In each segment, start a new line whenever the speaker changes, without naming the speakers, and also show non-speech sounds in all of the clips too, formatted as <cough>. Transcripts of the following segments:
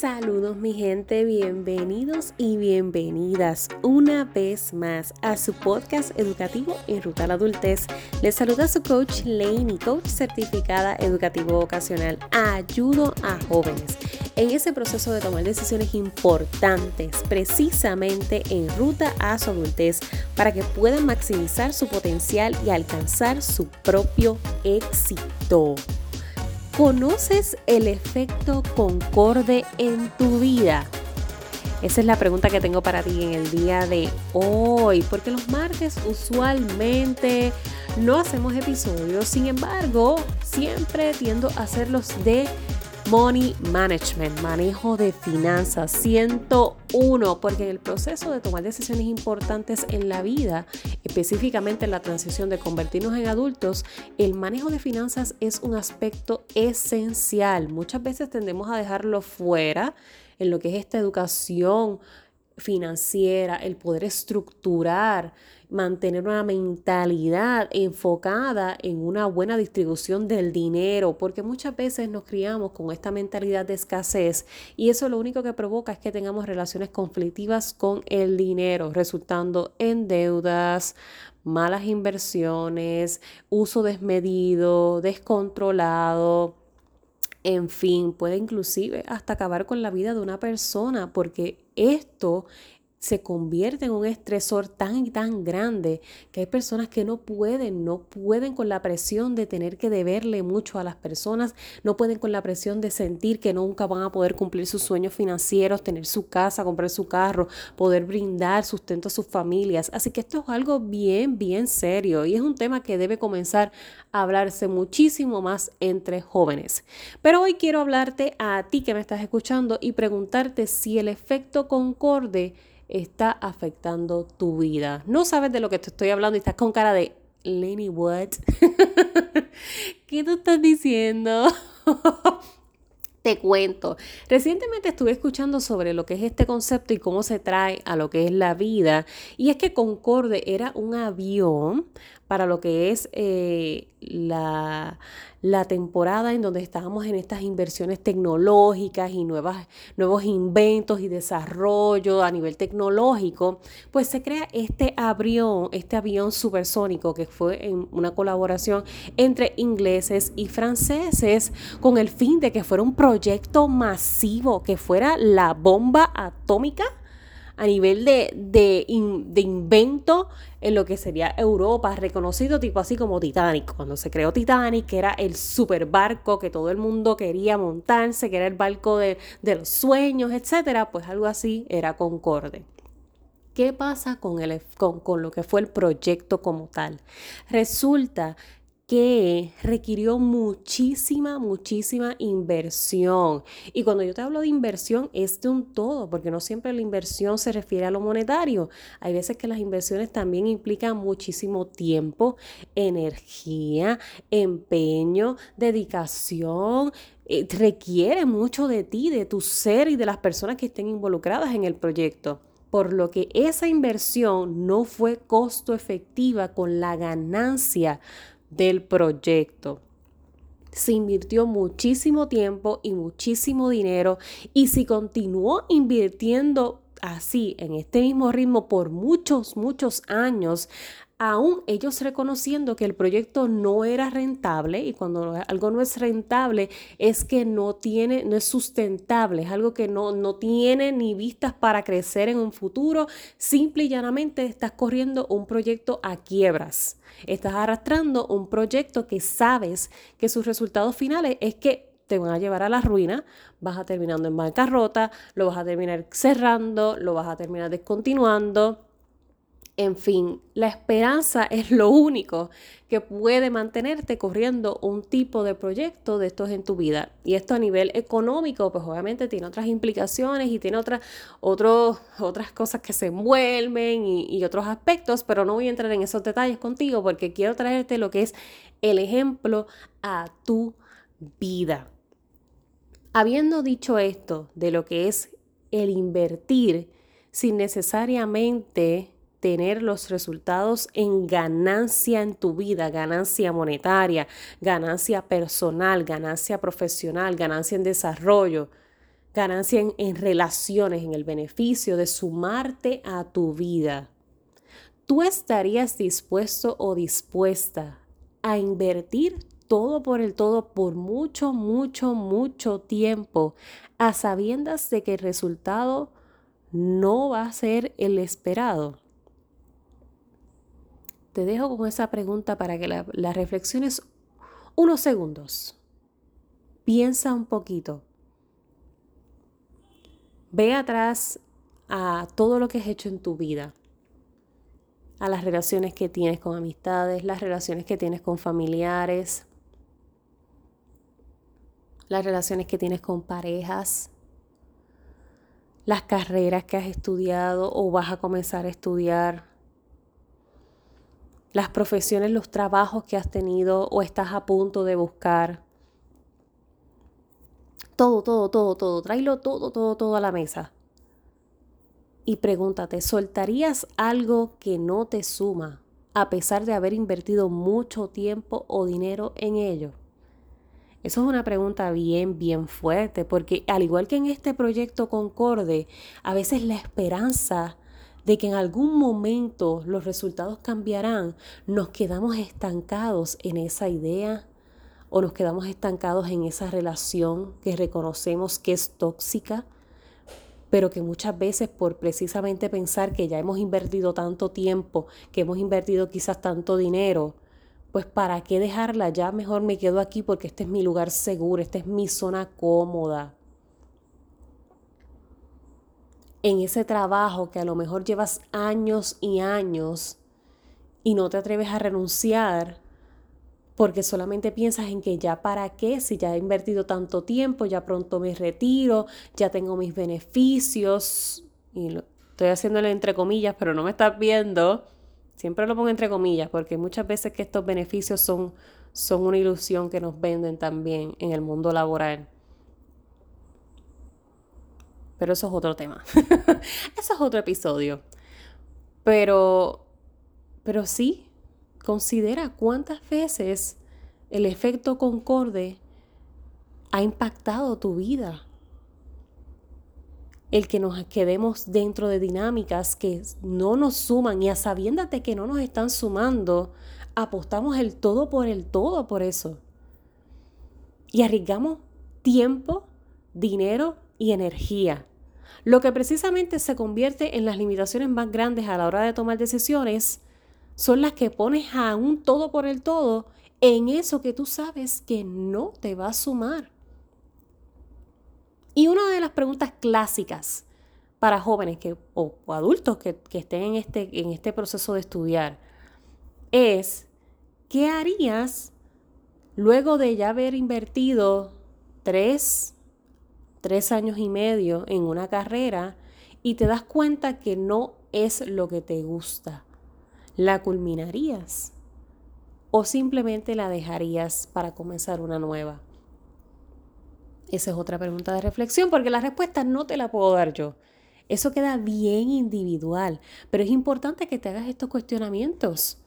Saludos mi gente, bienvenidos y bienvenidas una vez más a su podcast educativo en Ruta a la Adultez. Les saluda su coach Laney, coach certificada educativo vocacional. Ayudo a jóvenes en ese proceso de tomar decisiones importantes precisamente en ruta a su adultez para que puedan maximizar su potencial y alcanzar su propio éxito. ¿Conoces el efecto concorde en tu vida? Esa es la pregunta que tengo para ti en el día de hoy, porque los martes usualmente no hacemos episodios, sin embargo, siempre tiendo a hacerlos de Money Management, manejo de finanzas 101, porque en el proceso de tomar decisiones importantes en la vida, específicamente en la transición de convertirnos en adultos, el manejo de finanzas es un aspecto esencial. Muchas veces tendemos a dejarlo fuera en lo que es esta educación financiera, el poder estructurar mantener una mentalidad enfocada en una buena distribución del dinero, porque muchas veces nos criamos con esta mentalidad de escasez y eso lo único que provoca es que tengamos relaciones conflictivas con el dinero, resultando en deudas, malas inversiones, uso desmedido, descontrolado. En fin, puede inclusive hasta acabar con la vida de una persona porque esto se convierte en un estresor tan y tan grande que hay personas que no pueden, no pueden con la presión de tener que deberle mucho a las personas, no pueden con la presión de sentir que nunca van a poder cumplir sus sueños financieros, tener su casa, comprar su carro, poder brindar sustento a sus familias. Así que esto es algo bien, bien serio y es un tema que debe comenzar a hablarse muchísimo más entre jóvenes. Pero hoy quiero hablarte a ti que me estás escuchando y preguntarte si el efecto concorde está afectando tu vida. No sabes de lo que te estoy hablando y estás con cara de Lenny, what? <laughs> ¿Qué tú estás diciendo? <laughs> Te cuento. Recientemente estuve escuchando sobre lo que es este concepto y cómo se trae a lo que es la vida. Y es que Concorde era un avión para lo que es eh, la, temporada en donde estábamos en estas inversiones tecnológicas y nuevas, nuevos inventos y desarrollo a nivel tecnológico, pues se crea este avión, este avión supersónico que fue una colaboración entre ingleses y franceses con el fin de que fuera un proyecto masivo, que fuera la bomba atómica a nivel de, de, invento en lo que sería Europa, reconocido tipo así como Titanic. Cuando se creó Titanic, que era el super barco que todo el mundo quería montarse, que era el barco de, de los sueños, etcétera, pues algo así era Concorde. ¿Qué pasa con, el, con, con, lo que fue el proyecto como tal? Resulta que requirió muchísima, muchísima inversión. Y cuando yo te hablo de inversión es de un todo, porque no siempre la inversión se refiere a lo monetario. Hay veces que las inversiones también implican muchísimo tiempo, energía, empeño, dedicación. Eh, requiere mucho de ti, de tu ser y de las personas que estén involucradas en el proyecto por lo que esa inversión no fue costo efectiva con la ganancia del proyecto. Se invirtió muchísimo tiempo y muchísimo dinero y si continuó invirtiendo así, en este mismo ritmo por muchos, muchos años, aún ellos reconociendo que el proyecto no era rentable y cuando algo no es rentable es que no tiene, no es sustentable, es algo que no, no tiene ni vistas para crecer en un futuro, simple y llanamente estás corriendo un proyecto a quiebras. Estás arrastrando un proyecto que sabes que sus resultados finales es que te van a llevar a la ruina, vas a terminando en bancarrota, lo vas a terminar cerrando, lo vas a terminar descontinuando en fin, la esperanza es lo único que puede mantenerte corriendo un tipo de proyecto de estos en tu vida. Y esto a nivel económico, pues obviamente tiene otras implicaciones y tiene otras, otras cosas que se envuelven y, y otros aspectos, pero no voy a entrar en esos detalles contigo porque quiero traerte lo que es el ejemplo a tu vida. Habiendo dicho esto de lo que es el invertir sin necesariamente tener los resultados en ganancia en tu vida, ganancia monetaria, ganancia personal, ganancia profesional, ganancia en desarrollo. ganancia en, relaciones, en el beneficio de sumarte a tu vida, ¿tú estarías dispuesto o dispuesta a invertir todo por el todo por mucho, mucho, mucho tiempo, a sabiendas de que el resultado no va a ser el esperado? Te dejo con esa pregunta para que la, reflexiones unos segundos. Piensa un poquito. Ve atrás a todo lo que has hecho en tu vida, a las relaciones que tienes con amistades, las relaciones que tienes con familiares, las relaciones que tienes con parejas, las carreras que has estudiado o vas a comenzar a estudiar, las profesiones, los trabajos que has tenido o estás a punto de buscar. Todo, todo, todo, todo. Tráelo todo, todo, todo a la mesa. Y pregúntate, ¿soltarías algo que no te suma a pesar de haber invertido mucho tiempo o dinero en ello? Eso es una pregunta bien, bien fuerte, porque al igual que en este proyecto Concorde, a veces la esperanza de que en algún momento los resultados cambiarán, nos quedamos estancados en esa idea o nos quedamos estancados en esa relación que reconocemos que es tóxica, pero que muchas veces por precisamente pensar que ya hemos invertido tanto tiempo, que hemos invertido quizás tanto dinero, pues para qué dejarla, ya mejor me quedo aquí porque este es mi lugar seguro, esta es mi zona cómoda. En ese trabajo que a lo mejor llevas años y años y no te atreves a renunciar porque solamente piensas en que ya para qué, si ya he invertido tanto tiempo, ya pronto me retiro, ya tengo mis beneficios, y lo, estoy haciéndole entre comillas, pero no me estás viendo Siempre lo pongo entre comillas porque muchas veces que estos beneficios son, son una ilusión que nos venden también en el mundo laboral. Pero eso es otro tema. <laughs> eso es otro episodio. Pero, pero sí, considera cuántas veces el efecto concorde ha impactado tu vida el que nos quedemos dentro de dinámicas que no nos suman y a sabiendas de que no nos están sumando, apostamos el todo por el todo por eso. Y arriesgamos tiempo, dinero y energía. Lo que precisamente se convierte en las limitaciones más grandes a la hora de tomar decisiones son las que pones a un todo por el todo en eso que tú sabes que no te va a sumar. Y una de las preguntas clásicas para jóvenes que, o, adultos que, estén en este, en este proceso de estudiar es, ¿qué harías luego de ya haber invertido tres, tres años y medio en una carrera y te das cuenta que no es lo que te gusta? ¿La culminarías? ¿O simplemente la dejarías para comenzar una nueva? Esa es otra pregunta de reflexión porque la respuesta no te la puedo dar yo. Eso queda bien individual, pero es importante que te hagas estos cuestionamientos.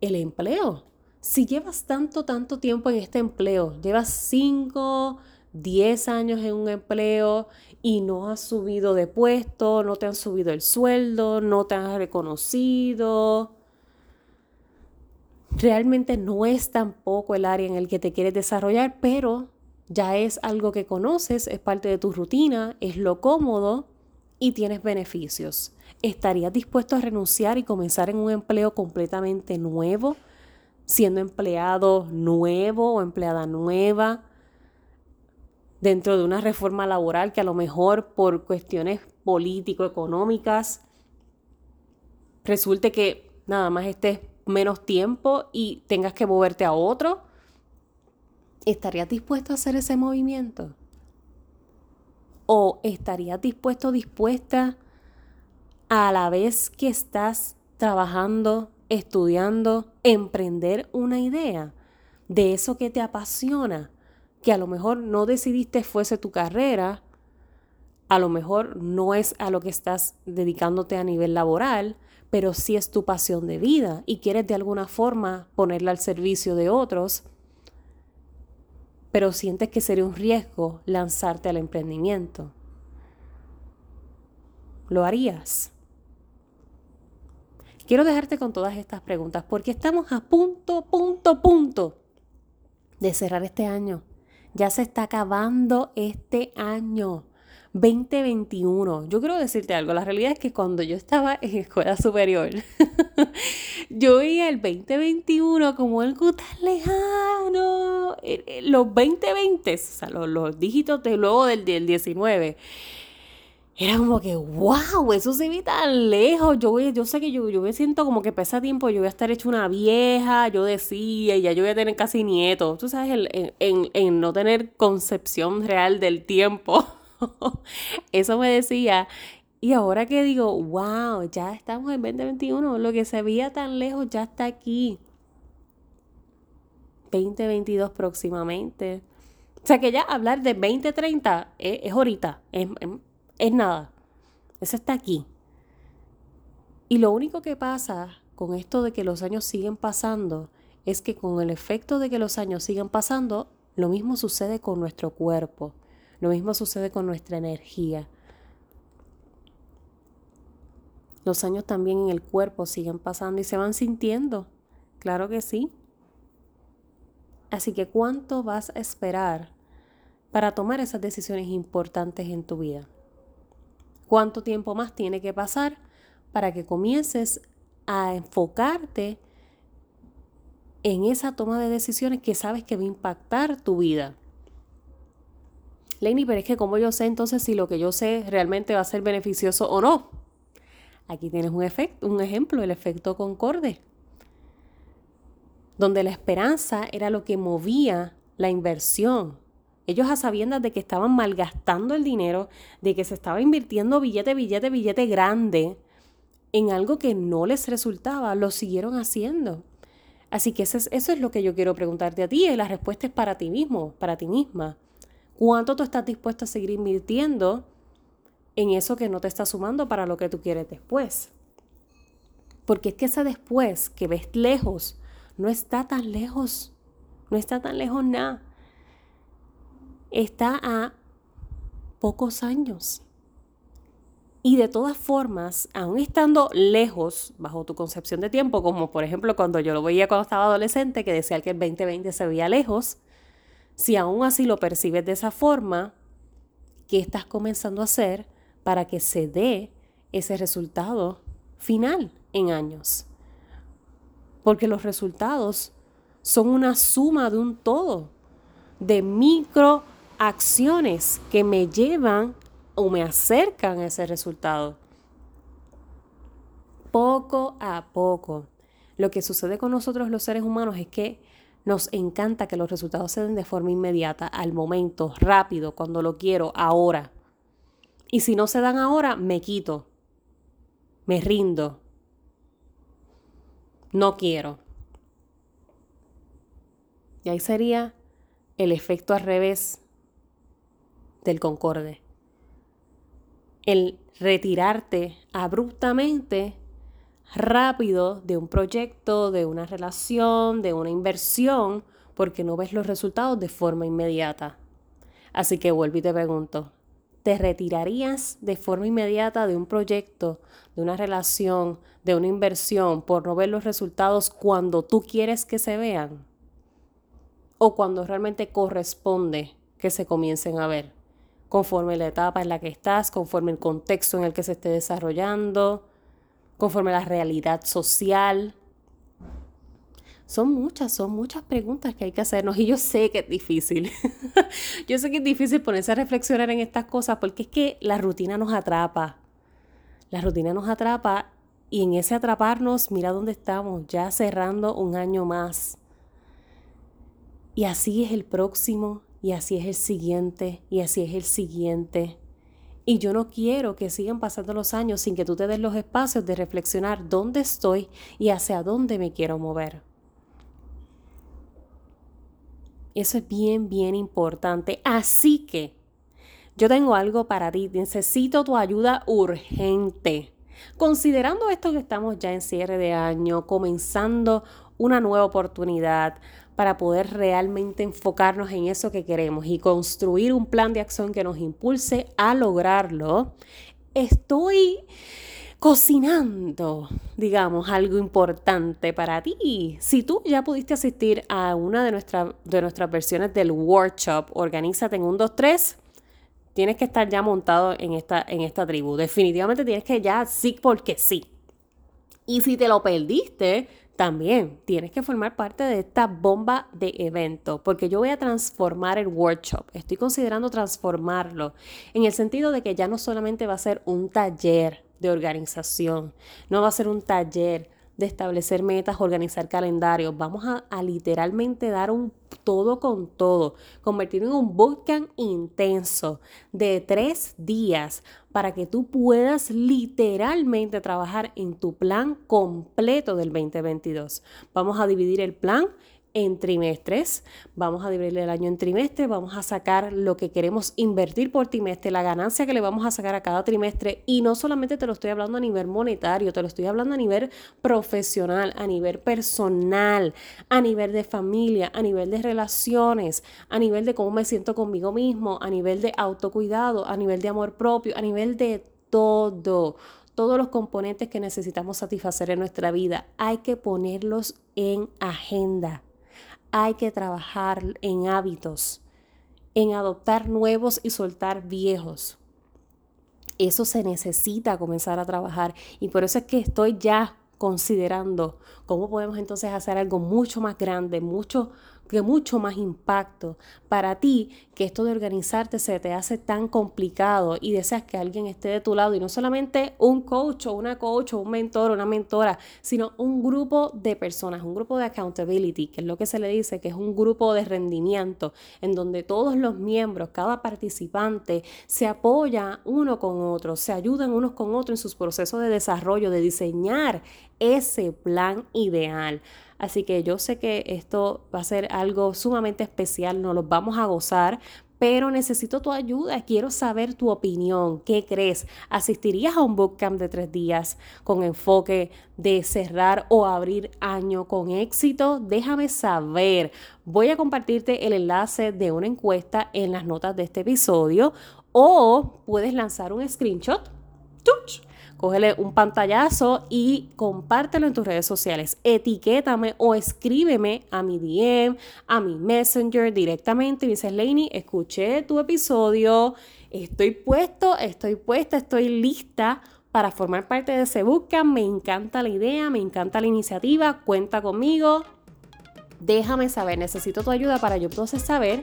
El empleo. Si llevas tanto, tanto tiempo en este empleo, llevas 5, 10 años en un empleo y no has subido de puesto, no te han subido el sueldo, no te han reconocido, realmente no es tampoco el área en el que te quieres desarrollar, pero ya es algo que conoces, es parte de tu rutina, es lo cómodo y tienes beneficios. ¿Estarías dispuesto a renunciar y comenzar en un empleo completamente nuevo, siendo empleado nuevo o empleada nueva, dentro de una reforma laboral que a lo mejor por cuestiones político-económicas resulte que nada más estés menos tiempo y tengas que moverte a otro? ¿estarías dispuesto a hacer ese movimiento? ¿O estarías dispuesto, dispuesta a la vez que estás trabajando, estudiando, emprender una idea de eso que te apasiona, que a lo mejor no decidiste fuese tu carrera, a lo mejor no es a lo que estás dedicándote a nivel laboral, pero sí es tu pasión de vida y quieres de alguna forma ponerla al servicio de otros pero sientes que sería un riesgo lanzarte al emprendimiento. ¿Lo harías? Quiero dejarte con todas estas preguntas porque estamos a punto, punto, punto de cerrar este año. Ya se está acabando este año. 2021. Yo quiero decirte algo, la realidad es que cuando yo estaba en escuela superior, <laughs> yo veía el 2021 como algo tan lejano. Eh, eh, los 2020, o sea, los, dígitos de luego del, del 19 era como que, wow, eso se ve tan lejos. Yo, yo sé que yo, yo me siento como que pesa tiempo, yo voy a estar hecha una vieja, yo decía, y ya yo voy a tener casi nietos. Tú sabes, en, en, no tener concepción real del tiempo. <laughs> eso me decía. Y ahora que digo, wow, ya estamos en 2021, lo que se veía tan lejos ya está aquí. 2022 próximamente. O sea que ya hablar de 2030 es, es ahorita, es nada. Eso está aquí. Y lo único que pasa con esto de que los años siguen pasando es que con el efecto de que los años siguen pasando, lo mismo sucede con nuestro cuerpo, lo mismo sucede con nuestra energía. Los años también en el cuerpo siguen pasando y se van sintiendo. Claro que sí. Así que ¿cuánto vas a esperar para tomar esas decisiones importantes en tu vida? Cuánto tiempo más tiene que pasar para que comiences a enfocarte en esa toma de decisiones que sabes que va a impactar tu vida. Lenny, pero es que como yo sé entonces si lo que yo sé realmente va a ser beneficioso o no. Aquí tienes un, efecto, un ejemplo, el efecto concorde, donde la esperanza era lo que movía la inversión ellos a sabiendas de que estaban malgastando el dinero, de que se estaba invirtiendo billete, billete, billete grande en algo que no les resultaba, lo siguieron haciendo. Así que eso es, eso es lo que yo quiero preguntarte a ti y la respuesta es para ti mismo, para ti misma. ¿Cuánto tú estás dispuesto a seguir invirtiendo en eso que no te está sumando para lo que tú quieres después? Porque es que ese después que ves lejos, no está tan lejos, no está tan lejos nada está a pocos años. Y de todas formas, aún estando lejos bajo tu concepción de tiempo, como por ejemplo cuando yo lo veía cuando estaba adolescente, que decía que el 2020 se veía lejos, si aún así lo percibes de esa forma, ¿qué estás comenzando a hacer para que se dé ese resultado final en años? Porque los resultados son una suma de un todo, de micro acciones que me llevan o me acercan a ese resultado. Poco a poco. Lo que sucede con nosotros los seres humanos es que nos encanta que los resultados se den de forma inmediata, al momento, rápido, cuando lo quiero, ahora. Y si no se dan ahora, me quito. Me rindo. No quiero. Y ahí sería el efecto al revés del concorde. El retirarte abruptamente, rápido de un proyecto, de una relación, de una inversión, porque no ves los resultados de forma inmediata. Así que vuelvo y te pregunto, ¿te retirarías de forma inmediata de un proyecto, de una relación, de una inversión por no ver los resultados cuando tú quieres que se vean? ¿O cuando realmente corresponde que se comiencen a ver? Conforme la etapa en la que estás, conforme el contexto en el que se esté desarrollando, conforme la realidad social. Son muchas, son muchas preguntas que hay que hacernos y yo sé que es difícil. <laughs> yo sé que es difícil ponerse a reflexionar en estas cosas porque es que la rutina nos atrapa. La rutina nos atrapa y en ese atraparnos, mira dónde estamos, ya cerrando un año más. Y así es el próximo y así es el siguiente, y así es el siguiente. Y yo no quiero que sigan pasando los años sin que tú te des los espacios de reflexionar dónde estoy y hacia dónde me quiero mover. Eso es bien, bien importante. Así que yo tengo algo para ti. Necesito tu ayuda urgente. Considerando esto que estamos ya en cierre de año, comenzando una nueva oportunidad, para poder realmente enfocarnos en eso que queremos y construir un plan de acción que nos impulse a lograrlo, estoy cocinando, digamos, algo importante para ti. Si tú ya pudiste asistir a una de, de nuestras versiones del workshop, Organízate en un 2, 3, tienes que estar ya montado en esta, en esta tribu. Definitivamente tienes que ya sí porque sí. Y si te lo perdiste, también tienes que formar parte de esta bomba de evento, porque yo voy a transformar el workshop. Estoy considerando transformarlo en el sentido de que ya no solamente va a ser un taller de organización, no va a ser un taller de establecer metas, organizar calendarios. Vamos a, literalmente dar un todo con todo, convertirlo en un bootcamp intenso de tres días para que tú puedas literalmente trabajar en tu plan completo del 2022. Vamos a dividir el plan en trimestres. Vamos a dividir el año en trimestres, vamos a sacar lo que queremos invertir por trimestre, la ganancia que le vamos a sacar a cada trimestre. Y no solamente te lo estoy hablando a nivel monetario, te lo estoy hablando a nivel profesional, a nivel personal, a nivel de familia, a nivel de relaciones, a nivel de cómo me siento conmigo mismo, a nivel de autocuidado, a nivel de amor propio, a nivel de todo todos los componentes que necesitamos satisfacer en nuestra vida, hay que ponerlos en agenda hay que trabajar en hábitos, en adoptar nuevos y soltar viejos. Eso se necesita comenzar a trabajar y por eso es que estoy ya considerando cómo podemos entonces hacer algo mucho más grande, mucho que mucho más impacto para ti que esto de organizarte se te hace tan complicado y deseas que alguien esté de tu lado y no solamente un coach o una coach o un mentor o una mentora, sino un grupo de personas, un grupo de accountability, que es lo que se le dice, que es un grupo de rendimiento en donde todos los miembros, cada participante se apoya uno con otro, se ayudan unos con otros en sus procesos de desarrollo, de diseñar ese plan ideal. Así que yo sé que esto va a ser algo sumamente especial, nos lo vamos a gozar, pero necesito tu ayuda, quiero saber tu opinión, ¿qué crees? ¿Asistirías a un bootcamp de tres días con enfoque de cerrar o abrir año con éxito? Déjame saber. Voy a compartirte el enlace de una encuesta en las notas de este episodio o puedes lanzar un screenshot. ¡Tuch! Cógele un pantallazo y compártelo en tus redes sociales. Etiquétame o escríbeme a mi DM, a mi Messenger directamente y dices, Lainey, escuché tu episodio, estoy puesto, estoy puesta, estoy lista para formar parte de ese bootcamp. Me encanta la idea, me encanta la iniciativa, cuenta conmigo. Déjame saber, necesito tu ayuda para yo entonces saber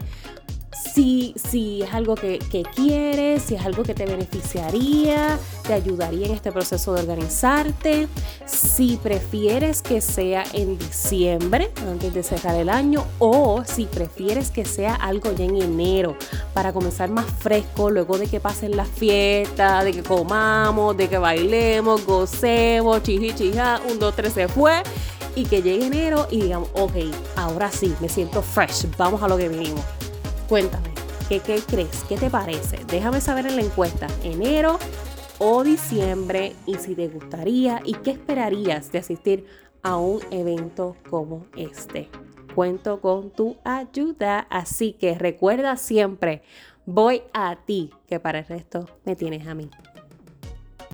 si, si es algo que, que, quieres, si es algo que te beneficiaría, te ayudaría en este proceso de organizarte, si prefieres que sea en diciembre, antes de cerrar el año, o si prefieres que sea algo ya en enero, para comenzar más fresco, luego de que pasen las fiestas, de que comamos, de que bailemos, gocemos, chiji, chija, un, dos, tres, se fue. Y que llegue enero y digamos, ok, ahora sí, me siento fresh, vamos a lo que vinimos. Cuéntame, ¿qué, crees? ¿Qué te parece? Déjame saber en la encuesta, enero o diciembre, y si te gustaría y qué esperarías de asistir a un evento como este. Cuento con tu ayuda, así que recuerda siempre, voy a ti, que para el resto me tienes a mí.